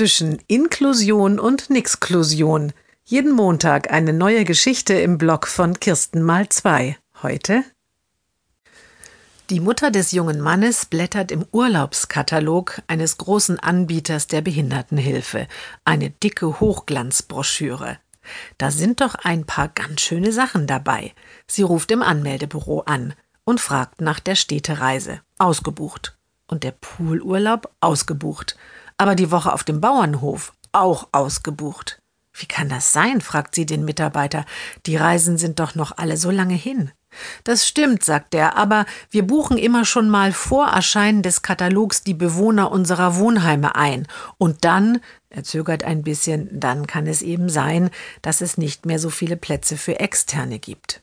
zwischen Inklusion und Nixklusion. Jeden Montag eine neue Geschichte im Blog von Kirsten mal zwei. Heute die Mutter des jungen Mannes blättert im Urlaubskatalog eines großen Anbieters der Behindertenhilfe, eine dicke Hochglanzbroschüre. Da sind doch ein paar ganz schöne Sachen dabei. Sie ruft im Anmeldebüro an und fragt nach der Städtereise. Ausgebucht. Und der Poolurlaub ausgebucht. Aber die Woche auf dem Bauernhof auch ausgebucht. Wie kann das sein? fragt sie den Mitarbeiter. Die Reisen sind doch noch alle so lange hin. Das stimmt, sagt er, aber wir buchen immer schon mal vor Erscheinen des Katalogs die Bewohner unserer Wohnheime ein. Und dann, er zögert ein bisschen, dann kann es eben sein, dass es nicht mehr so viele Plätze für Externe gibt.